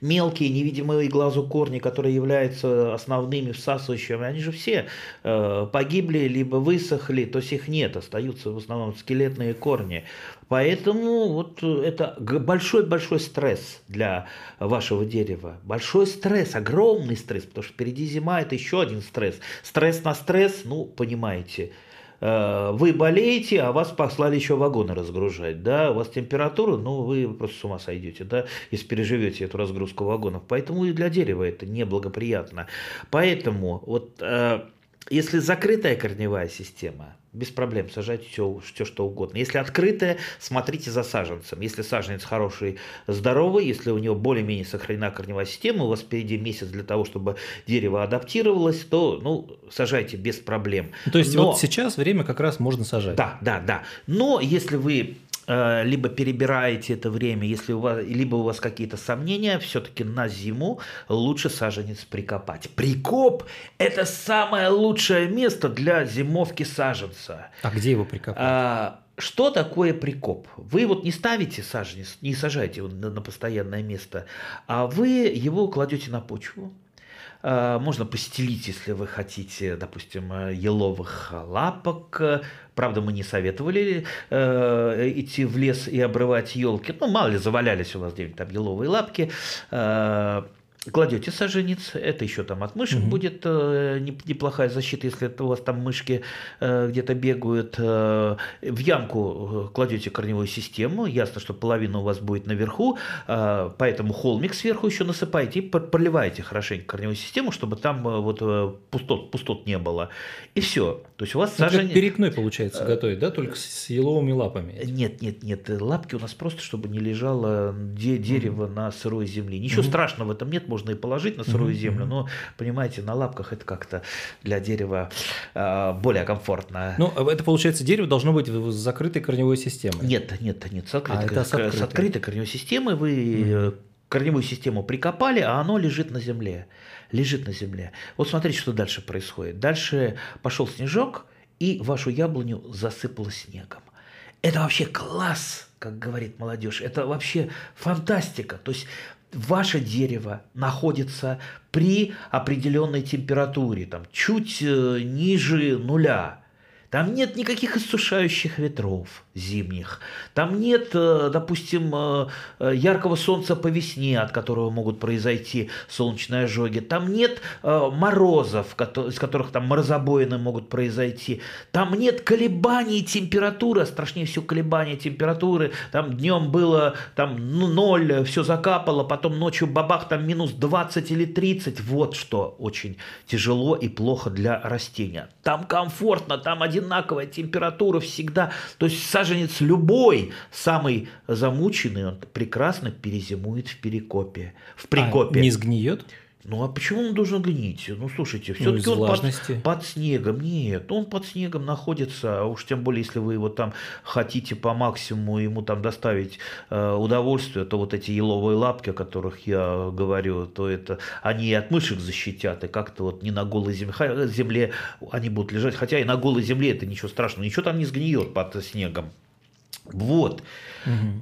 мелкие невидимые глазу корни, которые являются основными всасывающими, они же все э, погибли, либо высохли, то есть их нет, остаются в основном скелетные корни. Поэтому вот это большой-большой стресс для вашего дерева. Большой стресс, огромный стресс, потому что впереди зима, это еще один стресс. Стресс на стресс, ну, понимаете – вы болеете, а вас послали еще вагоны разгружать, да, у вас температура, ну, вы просто с ума сойдете, да, если переживете эту разгрузку вагонов. Поэтому и для дерева это неблагоприятно. Поэтому вот э, если закрытая корневая система, без проблем сажайте все, все что угодно. Если открытая, смотрите за саженцем. Если саженец хороший, здоровый, если у него более-менее сохранена корневая система, у вас впереди месяц для того, чтобы дерево адаптировалось, то ну, сажайте без проблем. То есть Но... вот сейчас время как раз можно сажать. Да, да, да. Но если вы либо перебираете это время, если у вас, либо у вас какие-то сомнения, все-таки на зиму лучше саженец прикопать. Прикоп – это самое лучшее место для зимовки саженца. А где его прикопать? А, что такое прикоп? Вы вот не ставите саженец, не сажаете его на, на постоянное место, а вы его кладете на почву, а, можно постелить, если вы хотите, допустим, еловых лапок. Правда, мы не советовали э, идти в лес и обрывать елки. Ну, мало ли, завалялись у вас где-нибудь там еловые лапки. Э, кладете саженец, это еще там от мышек угу. будет э, неплохая защита, если это у вас там мышки э, где-то бегают. Э, в ямку э, кладете корневую систему, ясно, что половина у вас будет наверху, э, поэтому холмик сверху еще насыпаете и проливаете хорошенько корневую систему, чтобы там э, вот э, пустот, пустот не было. И все. То есть у вас ну, саженец... перекной получается э, готовить, да, только с еловыми лапами? Нет, нет, нет, лапки у нас просто, чтобы не лежало дерево угу. на сырой земле. Ничего угу. страшного в этом нет, можно и положить на сырую землю, но, понимаете, на лапках это как-то для дерева э, более комфортно. Ну, это получается, дерево должно быть с закрытой корневой системой. Нет, нет, нет, с открытой, а, с, открытой. с открытой корневой системой вы mm-hmm. корневую систему прикопали, а оно лежит на земле. Лежит на земле. Вот смотрите, что дальше происходит. Дальше пошел снежок, и вашу яблоню засыпало снегом. Это вообще класс, как говорит молодежь. Это вообще фантастика. То есть ваше дерево находится при определенной температуре, там, чуть э, ниже нуля, там нет никаких иссушающих ветров зимних. Там нет, э, допустим, э, э, яркого солнца по весне, от которого могут произойти солнечные ожоги. Там нет морозов, из которых там морозобоины могут произойти. Там нет колебаний температуры, страшнее всего колебания температуры. Там днем было там ну, ноль, все закапало, потом ночью бабах там минус 20 или 30. Вот что очень тяжело и плохо для растения. Там комфортно, там один одинаковая температура всегда. То есть саженец любой, самый замученный, он прекрасно перезимует в перекопе. В прикопе. А не сгниет? Ну а почему он должен гнить? Ну слушайте, все-таки ну, он под, под снегом. Нет, он под снегом находится, а уж тем более, если вы его там хотите по максимуму ему там доставить э, удовольствие, то вот эти еловые лапки, о которых я говорю, то это они и от мышек защитят, и как-то вот не на голой земле, земле они будут лежать. Хотя и на голой земле это ничего страшного, ничего там не сгниет под снегом. Вот.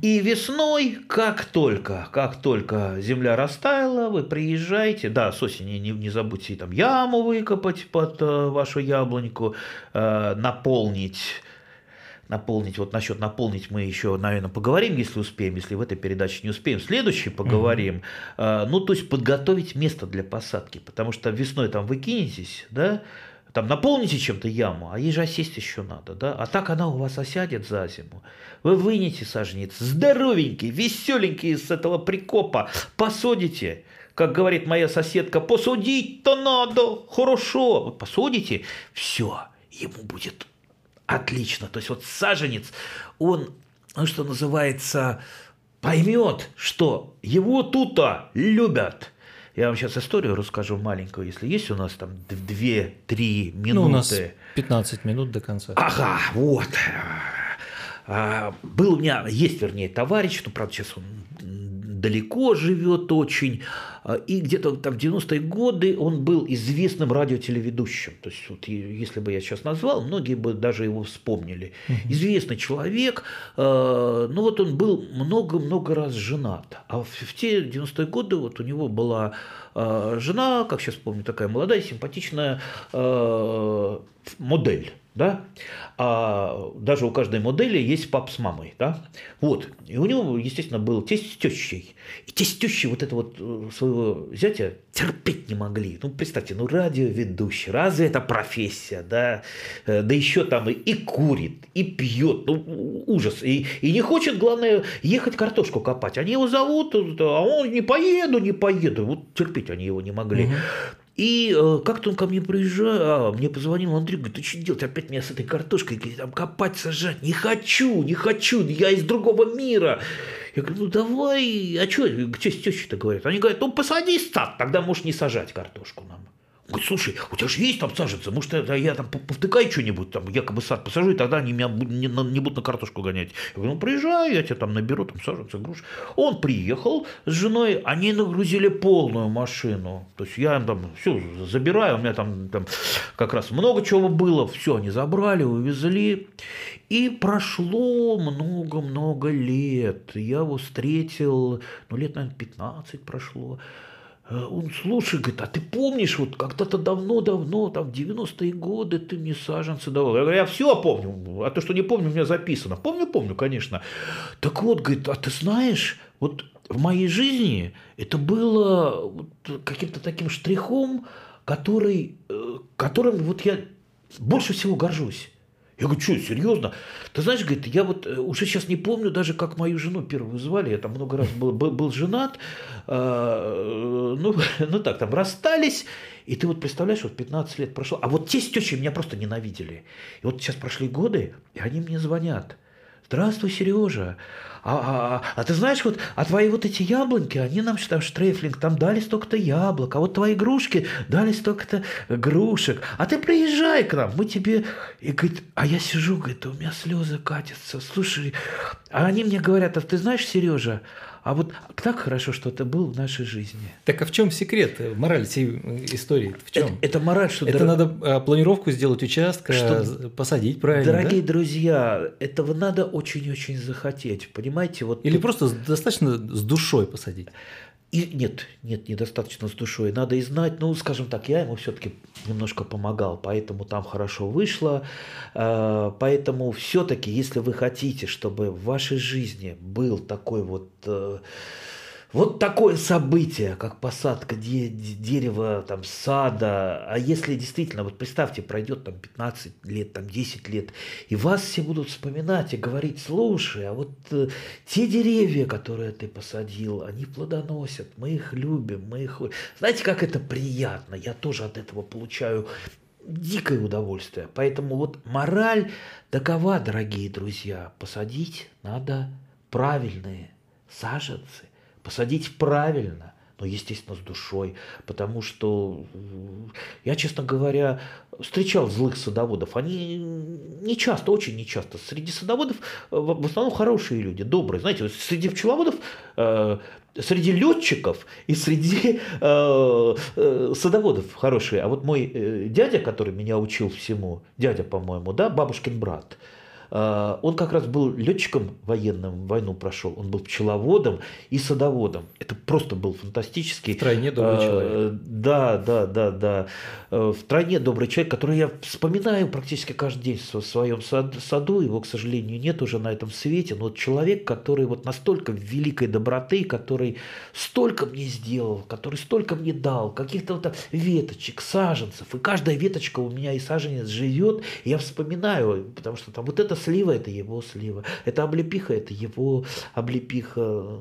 И весной, как только, как только земля растаяла, вы приезжаете, да, с осени не, не забудьте там яму выкопать под э, вашу яблоньку, э, наполнить наполнить, вот насчет наполнить мы еще, наверное, поговорим, если успеем, если в этой передаче не успеем, следующий поговорим. Угу. Ну, то есть подготовить место для посадки, потому что весной там вы кинетесь, да, там наполните чем-то яму, а ей же осесть еще надо, да, а так она у вас осядет за зиму. Вы вынете сажнец, здоровенький, веселенький с этого прикопа, посадите, как говорит моя соседка, посудить-то надо, хорошо, вот посудите, все, ему будет отлично. То есть вот саженец, он, ну что называется, поймет, что его тут-то любят – я вам сейчас историю расскажу маленькую, если есть у нас там 2-3 минуты. Ну, у нас 15 минут до конца. Ага, вот. А, был у меня, есть, вернее, товарищ, ну, правда, сейчас он далеко живет очень. А, и где-то там в 90-е годы он был известным радиотелеведущим. То есть, вот, если бы я сейчас назвал, многие бы даже его вспомнили. Угу. Известный человек, э, ну вот он был много-много раз женат. А в, в те 90-е годы вот у него была э, жена, как сейчас помню, такая молодая, симпатичная э, модель да, а даже у каждой модели есть пап с мамой, да, вот, и у него, естественно, был тесть с тещей, и тесть с тещей вот это вот э, своего зятя терпеть не могли, ну, представьте, ну, радиоведущий, разве это профессия, да, э, да еще там и, и курит, и пьет, ну, ужас, и, и не хочет, главное, ехать картошку копать, они его зовут, а он не поеду, не поеду, вот терпеть они его не могли. Угу. И э, как-то он ко мне приезжает, а, мне позвонил Андрей, говорит, ты что делать, опять меня с этой картошкой говорит, там копать, сажать, не хочу, не хочу, я из другого мира. Я говорю, ну давай, а что, что с тещей-то говорят? Они говорят, ну посади сад, тогда можешь не сажать картошку нам. Говорит, слушай, у тебя же есть там саженцы, может, я, я там повтыкаю что-нибудь, там, якобы сад посажу, и тогда они меня не, не будут на картошку гонять. Я говорю, ну, приезжай, я тебя там наберу, там, саженцы, груш. Он приехал с женой, они нагрузили полную машину. То есть я им там все забираю, у меня там, там как раз много чего было, все они забрали, увезли. И прошло много-много лет. Я его встретил, ну, лет, наверное, 15 прошло. Э, он, слушай, говорит, а ты помнишь, вот когда-то давно-давно, там, в 90-е годы ты мне саженцы давал. Я говорю, я все помню, а то, что не помню, у меня записано. Помню, помню, конечно. Так вот, говорит, а ты знаешь, вот в моей жизни это было вот каким-то таким штрихом, который, э, которым вот я больше всего горжусь. Я говорю, что, серьезно? Ты знаешь, говорит, я вот э, уже сейчас не помню даже, как мою жену первую звали. Я там много раз был, был, был женат. Э, ну, ну так, там расстались. И ты вот представляешь, вот 15 лет прошло. А вот те с тещей меня просто ненавидели. И вот сейчас прошли годы, и они мне звонят. Здравствуй, Сережа. А, а, а, а ты знаешь, вот, а твои вот эти яблоньки, они нам там штрейфлинг, там дали столько-то яблок, а вот твои игрушки дали столько-то грушек. А ты приезжай к нам, мы тебе... И говорит, а я сижу, говорит, у меня слезы катятся. Слушай, а они мне говорят, а ты знаешь, Сережа, а вот так хорошо, что ты был в нашей жизни. Так а в чем секрет, мораль всей истории? В чем? Это, это мораль, что... Это дор... надо а, планировку сделать участка, что... посадить правильно, Дорогие да? друзья, этого надо очень-очень захотеть, понимаете? Вот Или тут... просто достаточно с душой посадить. И нет, нет, недостаточно с душой. Надо и знать, ну, скажем так, я ему все-таки немножко помогал, поэтому там хорошо вышло. Э, поэтому все-таки, если вы хотите, чтобы в вашей жизни был такой вот э, вот такое событие, как посадка де- дерева, там, сада, а если действительно, вот представьте, пройдет там 15 лет, там 10 лет, и вас все будут вспоминать и говорить, слушай, а вот э, те деревья, которые ты посадил, они плодоносят, мы их любим, мы их... Знаете, как это приятно, я тоже от этого получаю дикое удовольствие. Поэтому вот мораль такова, дорогие друзья, посадить надо правильные саженцы, посадить правильно, но, естественно, с душой, потому что я, честно говоря, встречал злых садоводов. Они не часто, очень не часто. Среди садоводов э, в основном хорошие люди, добрые. Знаете, среди пчеловодов, э, среди летчиков и среди э, э, садоводов хорошие. А вот мой э, дядя, который меня учил всему, дядя, по-моему, да, бабушкин брат – он как раз был летчиком военным, войну прошел, он был пчеловодом и садоводом. Это просто был фантастический. Втройне добрый а, человек. Да, да, да, да. А, Втройне добрый человек, который я вспоминаю практически каждый день в своем саду. Его, к сожалению, нет уже на этом свете. Но вот человек, который вот настолько великой доброты, который столько мне сделал, который столько мне дал, каких-то вот веточек, саженцев. И каждая веточка у меня и саженец живет. Я вспоминаю, потому что там вот это слива – это его слива, это облепиха – это его облепиха.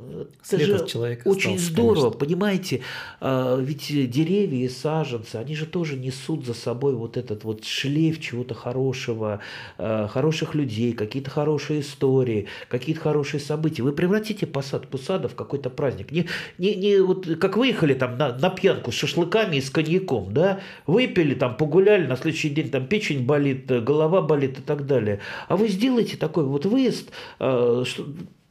Это же человека очень остался, здорово, конечно. понимаете? А, ведь деревья и саженцы, они же тоже несут за собой вот этот вот шлейф чего-то хорошего, а, хороших людей, какие-то хорошие истории, какие-то хорошие события. Вы превратите посадку сада в какой-то праздник. Не, не, не вот как выехали там на, на пьянку с шашлыками и с коньяком, да, выпили там, погуляли, на следующий день там печень болит, голова болит и так далее. А вы сделайте такой вот выезд, э,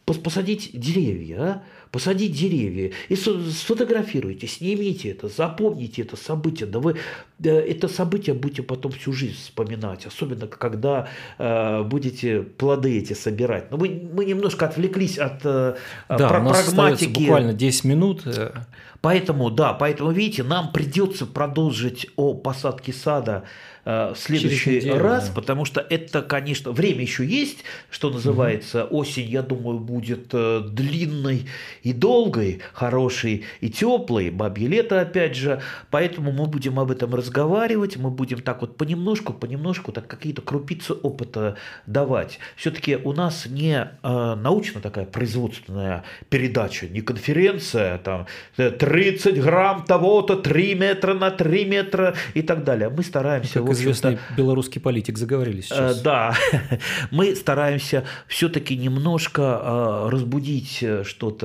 посадить деревья, а? посадить деревья и сфотографируйте, снимите это, запомните это событие. Да вы это событие будете потом всю жизнь вспоминать, особенно когда э, будете плоды эти собирать. Но мы, мы немножко отвлеклись от э, да, про- у нас прагматики. буквально 10 минут. Э. Поэтому, да, поэтому, видите, нам придется продолжить о посадке сада Э, в следующий неделю, раз, да. потому что это, конечно, время еще есть, что называется, угу. осень, я думаю, будет э, длинной и долгой, хорошей и теплой, бабье лето опять же, поэтому мы будем об этом разговаривать, мы будем так вот понемножку, понемножку так какие-то крупицы опыта давать. Все-таки у нас не э, научно такая производственная передача, не конференция, там 30 грамм того-то, 3 метра на 3 метра и так далее. Мы стараемся как известный белорусский политик заговорили сейчас. Э, да, мы стараемся все-таки немножко э, разбудить э, что-то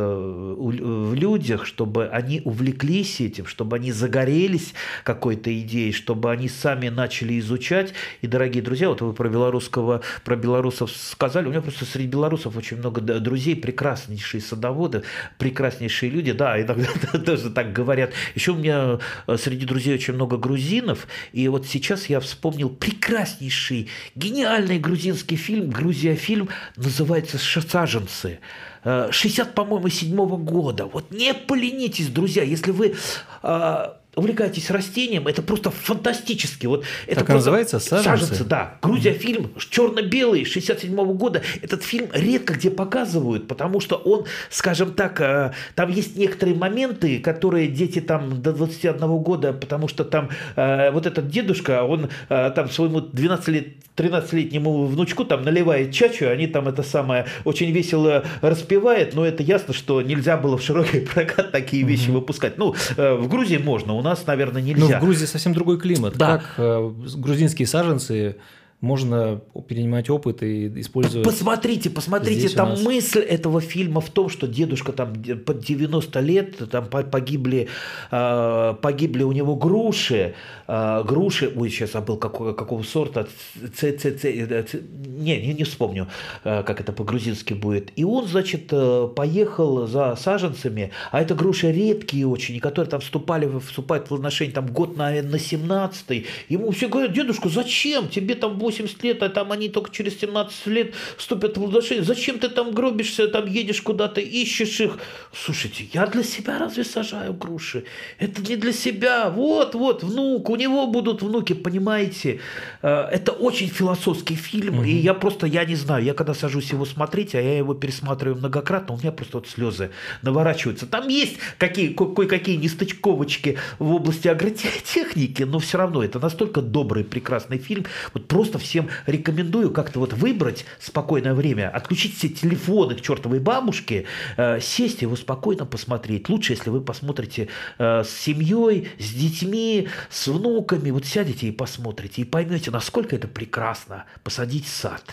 в людях, чтобы они увлеклись этим, чтобы они загорелись какой-то идеей, чтобы они сами начали изучать. И, дорогие друзья, вот вы про белорусского, про белорусов сказали, у меня просто среди белорусов очень много друзей, прекраснейшие садоводы, прекраснейшие люди, да, иногда тоже так говорят. Еще у меня среди друзей очень много грузинов, и вот сейчас я вспомнил прекраснейший, гениальный грузинский фильм, Грузия фильм, называется «Саженцы». 60, э, по-моему, седьмого года. Вот не поленитесь, друзья, если вы э, увлекаетесь растением, это просто фантастически. Вот это как называется? Саженцы? Саженцы, да. Грузия фильм черно-белый 67 -го года. Этот фильм редко где показывают, потому что он, скажем так, э, там есть некоторые моменты, которые дети там до 21 года, потому что там э, вот этот дедушка, он э, там своему 12 лет 13-летнему внучку там наливает чачу, они там это самое очень весело распевают, но это ясно, что нельзя было в широкий прокат такие вещи mm-hmm. выпускать. Ну, в Грузии можно, у нас, наверное, нельзя. Ну, в Грузии совсем другой климат. Да. Как э, грузинские саженцы можно перенимать опыт и использовать. Посмотрите, посмотрите, Здесь там мысль этого фильма в том, что дедушка там под 90 лет, там погибли, а, погибли у него груши, а, груши, ой, сейчас забыл какого, какого сорта, ц, ц, ц, не, не, не вспомню, а, как это по-грузински будет. И он, значит, э, поехал за саженцами, а это груши редкие очень, которые там вступали, вступают в отношения там год на, на 17 Ему все говорят, дедушка, зачем тебе там 80 лет, а там они только через 17 лет вступят в отношения. Зачем ты там гробишься, там едешь куда-то, ищешь их? Слушайте, я для себя разве сажаю груши? Это не для себя. Вот, вот, внук, у него будут внуки, понимаете? Э, это очень философский фильм, угу. и я просто, я не знаю, я когда сажусь его смотреть, а я его пересматриваю многократно, у меня просто вот слезы наворачиваются. Там есть какие, кое-какие нестычковочки в области агротехники, но все равно это настолько добрый, прекрасный фильм. Вот просто всем рекомендую как-то вот выбрать спокойное время, отключить все телефоны к чертовой бабушке, э, сесть его спокойно посмотреть. Лучше, если вы посмотрите э, с семьей, с детьми, с внуками, вот сядете и посмотрите, и поймете, насколько это прекрасно посадить сад.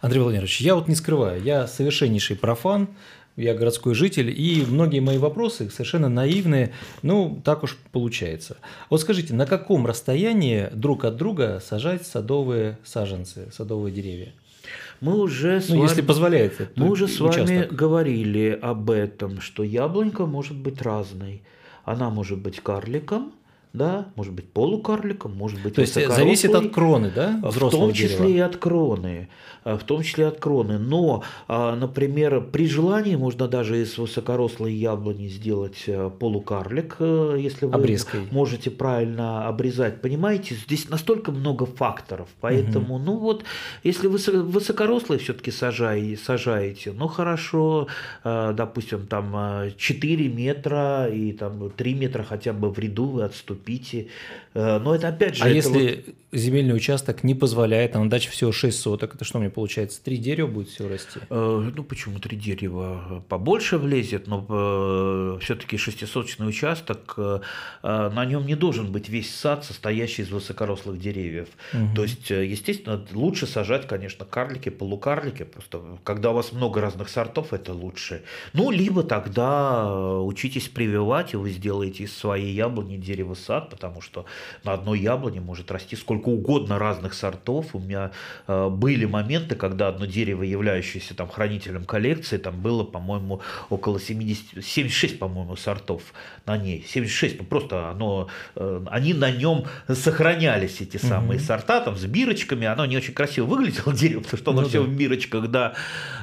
Андрей Владимирович, я вот не скрываю, я совершеннейший профан я городской житель, и многие мои вопросы совершенно наивные, ну, так уж получается. Вот скажите, на каком расстоянии друг от друга сажать садовые саженцы, садовые деревья? Мы уже с ну, вами, если позволяет. Мы уже с участок. вами говорили об этом, что яблонька может быть разной. Она может быть карликом, да, может быть полукарликом, может быть То есть зависит от кроны, да, В том числе дерева? и от кроны. Э, в том числе от кроны. Но, а, например, при желании можно даже из высокорослой яблони сделать э, полукарлик, э, если вы Обрезкой. можете правильно обрезать. Понимаете, здесь настолько много факторов, поэтому, угу. ну вот, если вы высокорослые все-таки сажаете, сажаете, ну хорошо, допустим, там 4 метра и там 3 метра хотя бы в ряду вы отступите купите но это опять же... А если вот земельный участок не позволяет, а на даче всего 6 соток, это что мне получается, три дерева будет все расти? Э, ну, почему три дерева? Побольше влезет, но э, все-таки шестисоточный участок, э, на нем не должен быть весь сад, состоящий из высокорослых деревьев. Угу. То есть, естественно, лучше сажать, конечно, карлики, полукарлики, просто когда у вас много разных сортов, это лучше. Ну, либо тогда учитесь прививать, и вы сделаете из своей яблони дерево сад, потому что на одной яблоне может расти сколько угодно разных сортов. У меня э, были моменты, когда одно дерево, являющееся там хранителем коллекции, там было, по-моему, около 70, 76, по-моему, сортов на ней. 76, ну просто оно, э, они на нем сохранялись, эти самые угу. сорта, там с бирочками. Оно не очень красиво выглядело, дерево, потому что оно ну, все да. в бирочках, да.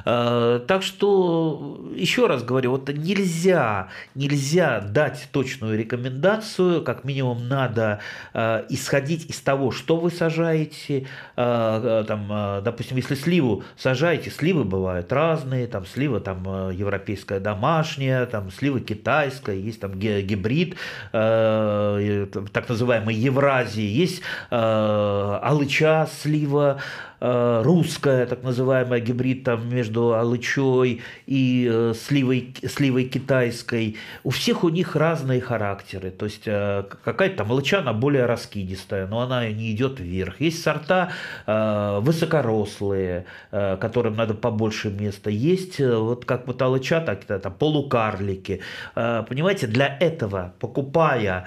Э, так что, еще раз говорю, вот нельзя, нельзя дать точную рекомендацию, как минимум надо э, исходить из того, что вы сажаете, там, допустим, если сливу сажаете, сливы бывают разные, там слива там европейская домашняя, там слива китайская, есть там гибрид, так называемой Евразии, есть алыча слива, Э, русская, так называемая гибрид там между алычой и э, сливой, сливой китайской. У всех у них разные характеры. То есть э, какая-то там алыча, она более раскидистая, но она не идет вверх. Есть сорта высокорослые, которым надо побольше места. Есть вот как вот алыча, так это полукарлики. Понимаете, для этого, покупая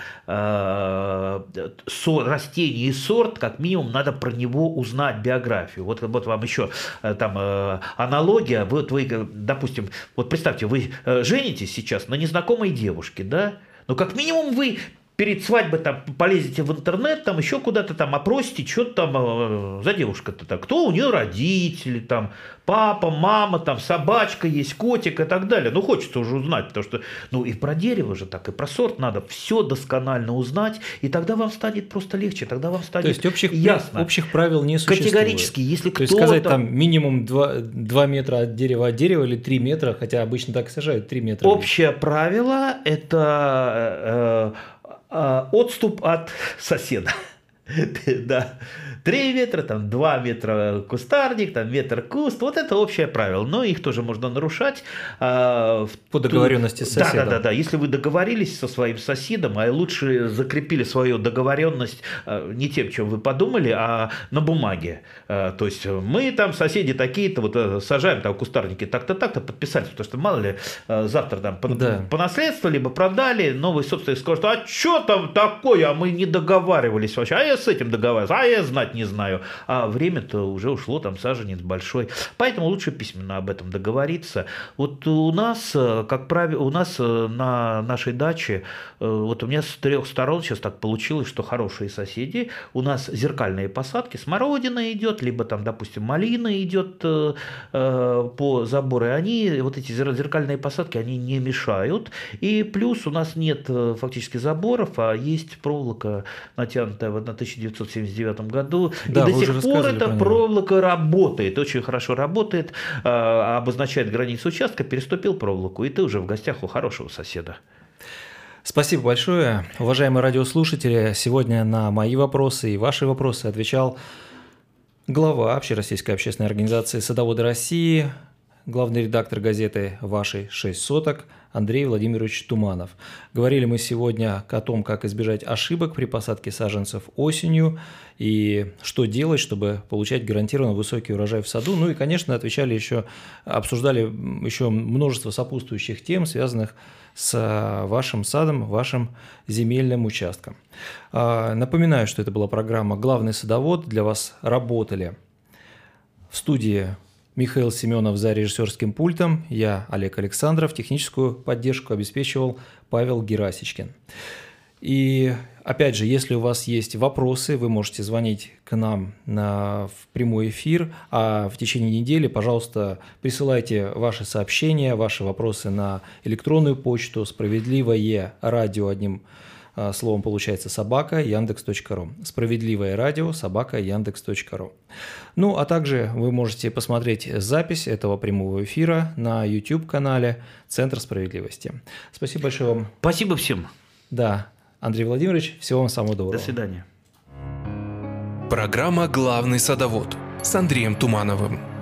растение и сорт, как минимум надо про него узнать биографию фотографию. Вот, вот вам еще э, там э, аналогия. Вот вы, допустим, вот представьте, вы э, женитесь сейчас на незнакомой девушке, да? Но как минимум вы перед свадьбой там полезете в интернет, там еще куда-то там опросите, что там за девушка-то так, кто у нее родители, там папа, мама, там собачка есть, котик и так далее. Ну, хочется уже узнать, потому что, ну, и про дерево же так, и про сорт надо все досконально узнать, и тогда вам станет просто легче, тогда вам станет То есть общих, ясно. общих правил не существует? Категорически, если кто-то... То есть сказать там минимум 2, 2 метра от дерева от дерева или 3 метра, хотя обычно так и сажают, 3 метра. Общее правило – это э, э, отступ от соседа. Да. 3 метра, там 2 метра кустарник, там метр куст. Вот это общее правило. Но их тоже можно нарушать. А, По договоренности с соседом. Да, да, да, да. Если вы договорились со своим соседом, а лучше закрепили свою договоренность а, не тем, чем вы подумали, а на бумаге. А, то есть мы там соседи такие-то, вот э, сажаем там кустарники так-то, так-то, подписались, потому что мало ли завтра там по, да. по наследству либо продали, новый собственник скажет, а что там такое, а мы не договаривались вообще, а я с этим договаривался, а я знать не знаю. А время-то уже ушло, там саженец большой. Поэтому лучше письменно об этом договориться. Вот у нас, э, как правило, у нас э, на нашей даче, э, вот у меня с трех сторон сейчас так получилось, что хорошие соседи. У нас зеркальные посадки, смородина идет, либо там, допустим, малина идет по забору. И они, вот эти зеркальные посадки, они не мешают. И плюс у нас нет фактически заборов, а есть проволока, натянутая в 1979 году да, и до сих пор эта проволока работает, очень хорошо работает, а, обозначает границу участка, переступил проволоку, и ты уже в гостях у хорошего соседа. Спасибо большое. Уважаемые радиослушатели, сегодня на мои вопросы и ваши вопросы отвечал глава Общероссийской общественной организации «Садоводы России», главный редактор газеты «Ваши шесть соток» Андрей Владимирович Туманов. Говорили мы сегодня о том, как избежать ошибок при посадке саженцев осенью и что делать, чтобы получать гарантированно высокий урожай в саду. Ну и, конечно, отвечали еще, обсуждали еще множество сопутствующих тем, связанных с вашим садом, вашим земельным участком. А, напоминаю, что это была программа «Главный садовод». Для вас работали в студии Михаил Семенов за режиссерским пультом, я Олег Александров, техническую поддержку обеспечивал Павел Герасичкин. И опять же, если у вас есть вопросы, вы можете звонить к нам на, в прямой эфир, а в течение недели, пожалуйста, присылайте ваши сообщения, ваши вопросы на электронную почту справедливое радио одним словом получается собака яндекс.ру. Справедливое радио собака яндекс.ру. Ну, а также вы можете посмотреть запись этого прямого эфира на YouTube-канале Центр справедливости. Спасибо большое вам. Спасибо всем. Да, Андрей Владимирович, всего вам самого доброго. До свидания. Программа «Главный садовод» с Андреем Тумановым.